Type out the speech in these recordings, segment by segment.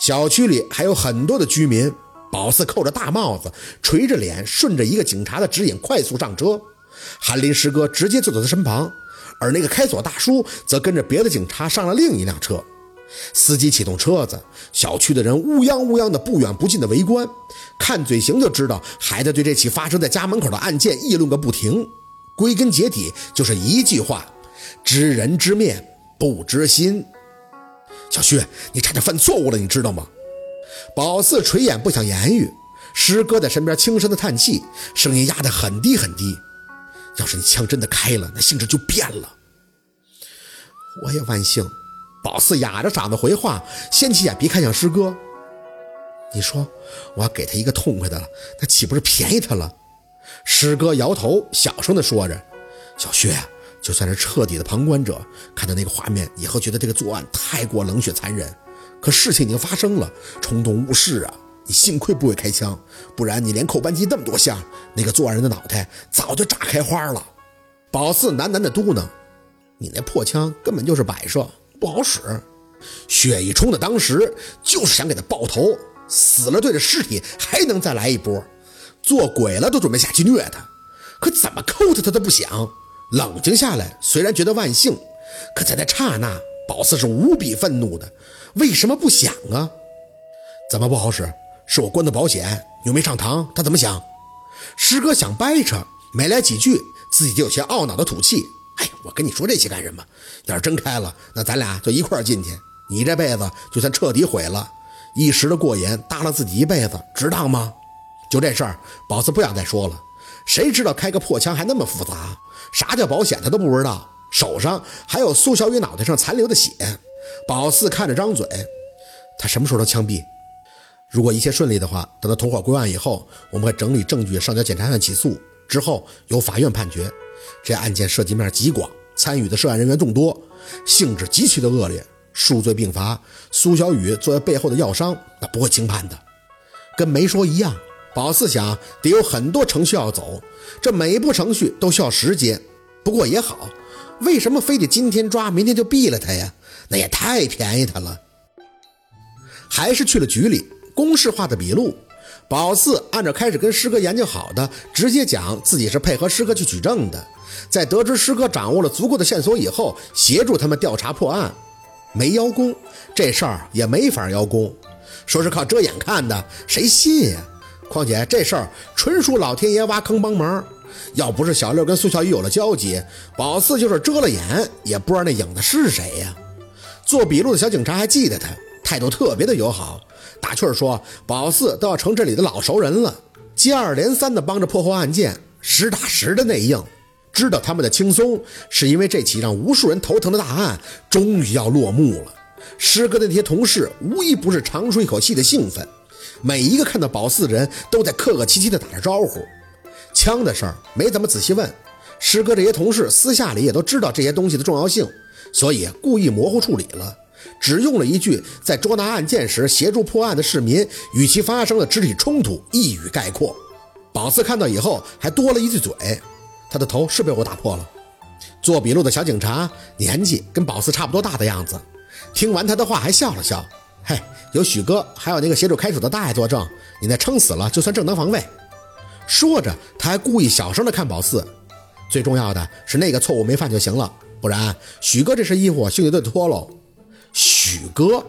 小区里还有很多的居民。宝四扣着大帽子，垂着脸，顺着一个警察的指引快速上车。韩林师哥直接坐在他身旁，而那个开锁大叔则跟着别的警察上了另一辆车。司机启动车子，小区的人乌泱乌泱的不远不近的围观，看嘴型就知道还在对这起发生在家门口的案件议论个不停。归根结底就是一句话：知人知面不知心。小薛，你差点犯错误了，你知道吗？宝四垂眼不想言语，师哥在身边轻声的叹气，声音压得很低很低。要是你枪真的开了，那性质就变了。我也万幸。宝四哑着嗓子回话，掀起眼皮看向师哥：“你说我要给他一个痛快的了，那岂不是便宜他了？”师哥摇头，小声的说着：“小薛，就算是彻底的旁观者，看到那个画面也会觉得这个作案太过冷血残忍。”可事情已经发生了，冲动误事啊！你幸亏不会开枪，不然你连扣扳机那么多下，那个作案人的脑袋早就炸开花了。宝四喃喃的嘟囔：“你那破枪根本就是摆设，不好使。”血一冲的当时就是想给他爆头，死了对着尸体还能再来一波，做鬼了都准备下去虐他，可怎么扣他他都不想。冷静下来，虽然觉得万幸，可在那刹那，宝四是无比愤怒的。为什么不想啊？怎么不好使？是我关的保险，又没上膛，他怎么想？师哥想掰扯，没来几句，自己就有些懊恼的吐气。哎，我跟你说这些干什么？要是真开了，那咱俩就一块进去，你这辈子就算彻底毁了。一时的过瘾，搭了自己一辈子，值当吗？就这事儿，宝四不想再说了。谁知道开个破枪还那么复杂？啥叫保险他都不知道，手上还有苏小雨脑袋上残留的血。宝四看着张嘴，他什么时候能枪毙？如果一切顺利的话，等他同伙归案以后，我们会整理证据上交检察院起诉，之后由法院判决。这案件涉及面极广，参与的涉案人员众多，性质极其的恶劣，数罪并罚。苏小雨作为背后的药商，那不会轻判的，跟没说一样。宝四想，得有很多程序要走，这每一步程序都需要时间。不过也好，为什么非得今天抓，明天就毙了他呀？那也太便宜他了，还是去了局里，公式化的笔录。宝四按照开始跟师哥研究好的，直接讲自己是配合师哥去取证的，在得知师哥掌握了足够的线索以后，协助他们调查破案，没邀功，这事儿也没法邀功，说是靠遮眼看的，谁信呀？况且这事儿纯属老天爷挖坑帮忙，要不是小六跟苏小雨有了交集，宝四就是遮了眼，也不知道那影子是谁呀。做笔录的小警察还记得他，态度特别的友好，打趣说：“宝四都要成这里的老熟人了。”接二连三的帮着破获案件，实打实的内应。知道他们的轻松，是因为这起让无数人头疼的大案终于要落幕了。师哥的那些同事无一不是长出一口气的兴奋，每一个看到宝四的人都在客客气气的打着招呼。枪的事儿没怎么仔细问，师哥这些同事私下里也都知道这些东西的重要性。所以故意模糊处理了，只用了一句在捉拿案件时协助破案的市民与其发生了肢体冲突一语概括。宝四看到以后还多了一句嘴，他的头是被我打破了。做笔录的小警察年纪跟宝四差不多大的样子，听完他的话还笑了笑。嘿，有许哥还有那个协助开锁的大爷作证，你那撑死了就算正当防卫。说着他还故意小声的看宝四，最重要的是那个错误没犯就行了。不然，许哥这身衣服兴许得脱喽。许哥，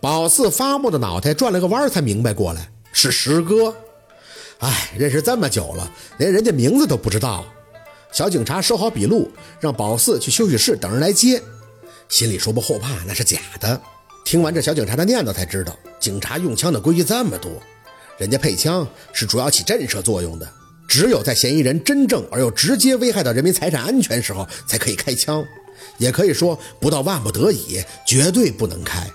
宝四发木的脑袋转了个弯，才明白过来是师哥。哎，认识这么久了，连人家名字都不知道。小警察收好笔录，让宝四去休息室等人来接。心里说不后怕，那是假的。听完这小警察的念叨，才知道警察用枪的规矩这么多。人家配枪是主要起震慑作用的。只有在嫌疑人真正而又直接危害到人民财产安全时候，才可以开枪。也可以说，不到万不得已，绝对不能开。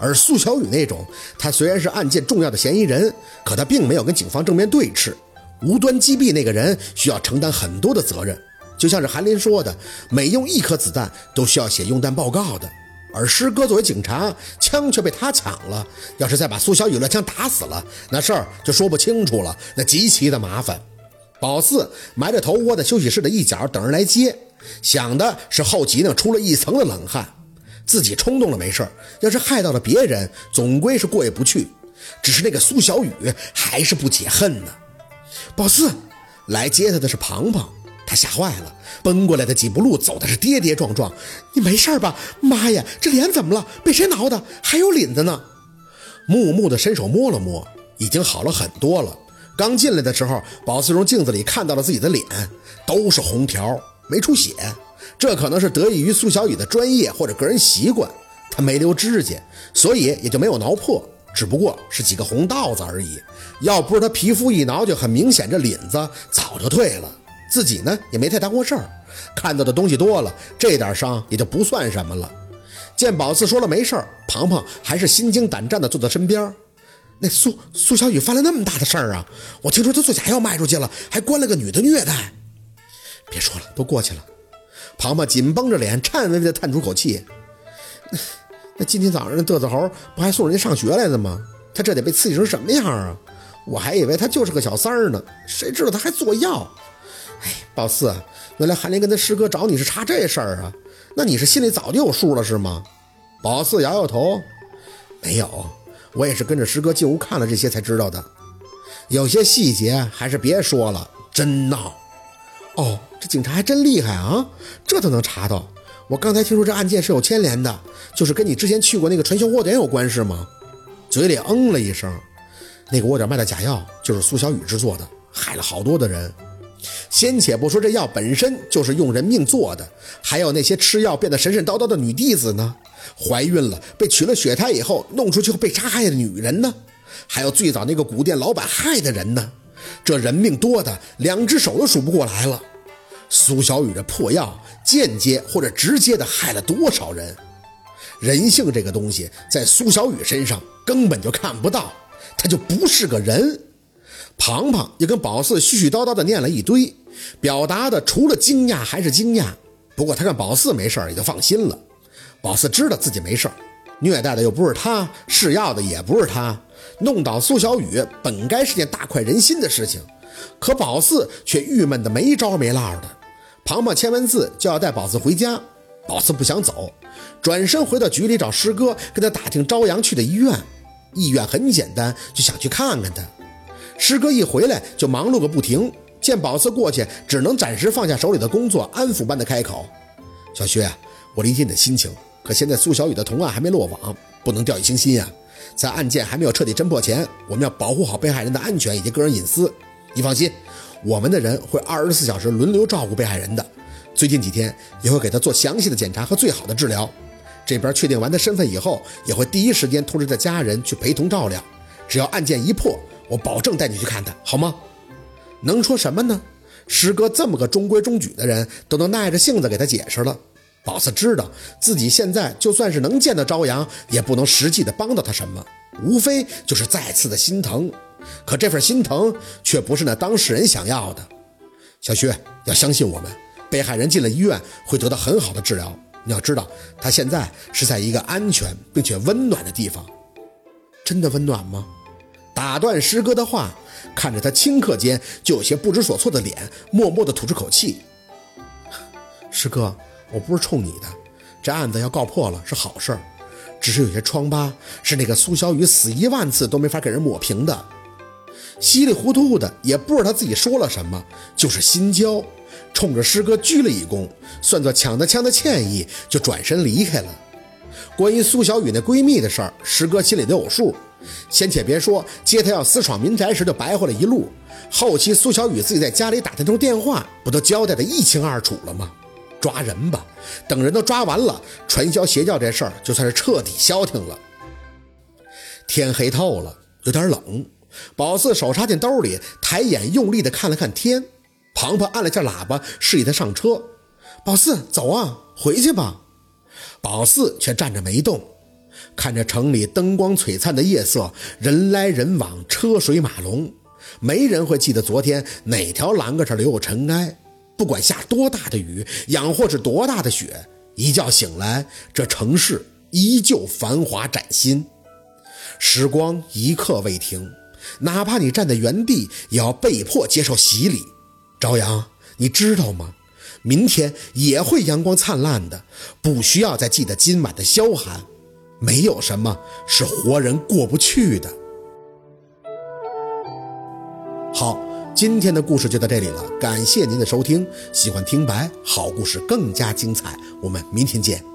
而苏小雨那种，他虽然是案件重要的嫌疑人，可他并没有跟警方正面对峙，无端击毙那个人，需要承担很多的责任。就像是韩林说的，每用一颗子弹都需要写用弹报告的。而师哥作为警察，枪却被他抢了。要是再把苏小雨乱枪打死了，那事儿就说不清楚了，那极其的麻烦。宝四埋着头窝在休息室的一角等人来接，想的是后脊梁出了一层的冷汗。自己冲动了没事要是害到了别人，总归是过意不去。只是那个苏小雨还是不解恨呢。宝四来接他的是庞庞，他吓坏了，奔过来的几步路走的是跌跌撞撞。你没事吧？妈呀，这脸怎么了？被谁挠的？还有领子呢？木木的伸手摸了摸，已经好了很多了。刚进来的时候，宝四从镜子里看到了自己的脸，都是红条，没出血。这可能是得益于苏小雨的专业或者个人习惯，他没留指甲，所以也就没有挠破，只不过是几个红道子而已。要不是他皮肤一挠就很明显，这领子早就退了。自己呢也没太当回事儿，看到的东西多了，这点伤也就不算什么了。见宝四说了没事儿，庞庞还是心惊胆战地坐在身边。那苏苏小雨犯了那么大的事儿啊！我听说他做假药卖出去了，还关了个女的虐待。别说了，都过去了。庞庞紧绷着脸，颤巍巍地叹出口气。那今天早上那嘚瑟猴不还送人家上学来的吗？他这得被刺激成什么样啊？我还以为他就是个小三儿呢，谁知道他还做药。哎，宝四，原来韩林跟他师哥找你是查这事儿啊？那你是心里早就有数了是吗？宝四摇摇头，没有，我也是跟着师哥进屋看了这些才知道的。有些细节还是别说了，真闹。哦，这警察还真厉害啊，这都能查到。我刚才听说这案件是有牵连的，就是跟你之前去过那个传销窝点有关是吗？嘴里嗯了一声。那个窝点卖的假药就是苏小雨制作的，害了好多的人。先且不说这药本身就是用人命做的，还有那些吃药变得神神叨叨的女弟子呢，怀孕了被取了血胎以后弄出去被杀害的女人呢，还有最早那个古店老板害的人呢，这人命多的两只手都数不过来了。苏小雨这破药间接或者直接的害了多少人？人性这个东西在苏小雨身上根本就看不到，他就不是个人。庞庞也跟宝四絮絮叨叨的念了一堆，表达的除了惊讶还是惊讶。不过他看宝四没事也就放心了。宝四知道自己没事虐待的又不是他，试药的也不是他，弄倒苏小雨本该是件大快人心的事情，可宝四却郁闷的没招没落的。庞庞签完字就要带宝四回家，宝四不想走，转身回到局里找师哥，跟他打听朝阳去的医院。意愿很简单，就想去看看他。师哥一回来就忙碌个不停，见宝四过去，只能暂时放下手里的工作，安抚般的开口：“小薛，我理解你的心情，可现在苏小雨的同案还没落网，不能掉以轻心啊。在案件还没有彻底侦破前，我们要保护好被害人的安全以及个人隐私。你放心，我们的人会二十四小时轮流照顾被害人的，最近几天也会给他做详细的检查和最好的治疗。这边确定完他身份以后，也会第一时间通知他家人去陪同照料。只要案件一破，我保证带你去看他，好吗？能说什么呢？师哥这么个中规中矩的人，都能耐着性子给他解释了。宝四知道自己现在就算是能见到朝阳，也不能实际的帮到他什么，无非就是再次的心疼。可这份心疼却不是那当事人想要的。小薛要相信我们，被害人进了医院会得到很好的治疗。你要知道，他现在是在一个安全并且温暖的地方。真的温暖吗？打断师哥的话，看着他顷刻间就有些不知所措的脸，默默地吐出口气。师哥，我不是冲你的，这案子要告破了是好事，只是有些疮疤是那个苏小雨死一万次都没法给人抹平的。稀里糊涂的，也不知道他自己说了什么，就是心焦，冲着师哥鞠了一躬，算作抢他枪的歉意，就转身离开了。关于苏小雨那闺蜜的事儿，师哥心里都有数。先且别说接他要私闯民宅时就白活了一路，后期苏小雨自己在家里打那通电话，不都交代的一清二楚了吗？抓人吧，等人都抓完了，传销邪教这事儿就算是彻底消停了。天黑透了，有点冷。宝四手插进兜里，抬眼用力的看了看天。庞庞按了下喇叭，示意他上车。宝四，走啊，回去吧。宝四却站着没动。看着城里灯光璀璨的夜色，人来人往，车水马龙，没人会记得昨天哪条栏杆上留有尘埃。不管下多大的雨，养或是多大的雪，一觉醒来，这城市依旧繁华崭新。时光一刻未停，哪怕你站在原地，也要被迫接受洗礼。朝阳，你知道吗？明天也会阳光灿烂的，不需要再记得今晚的萧寒。没有什么是活人过不去的。好，今天的故事就到这里了，感谢您的收听。喜欢听白好故事更加精彩，我们明天见。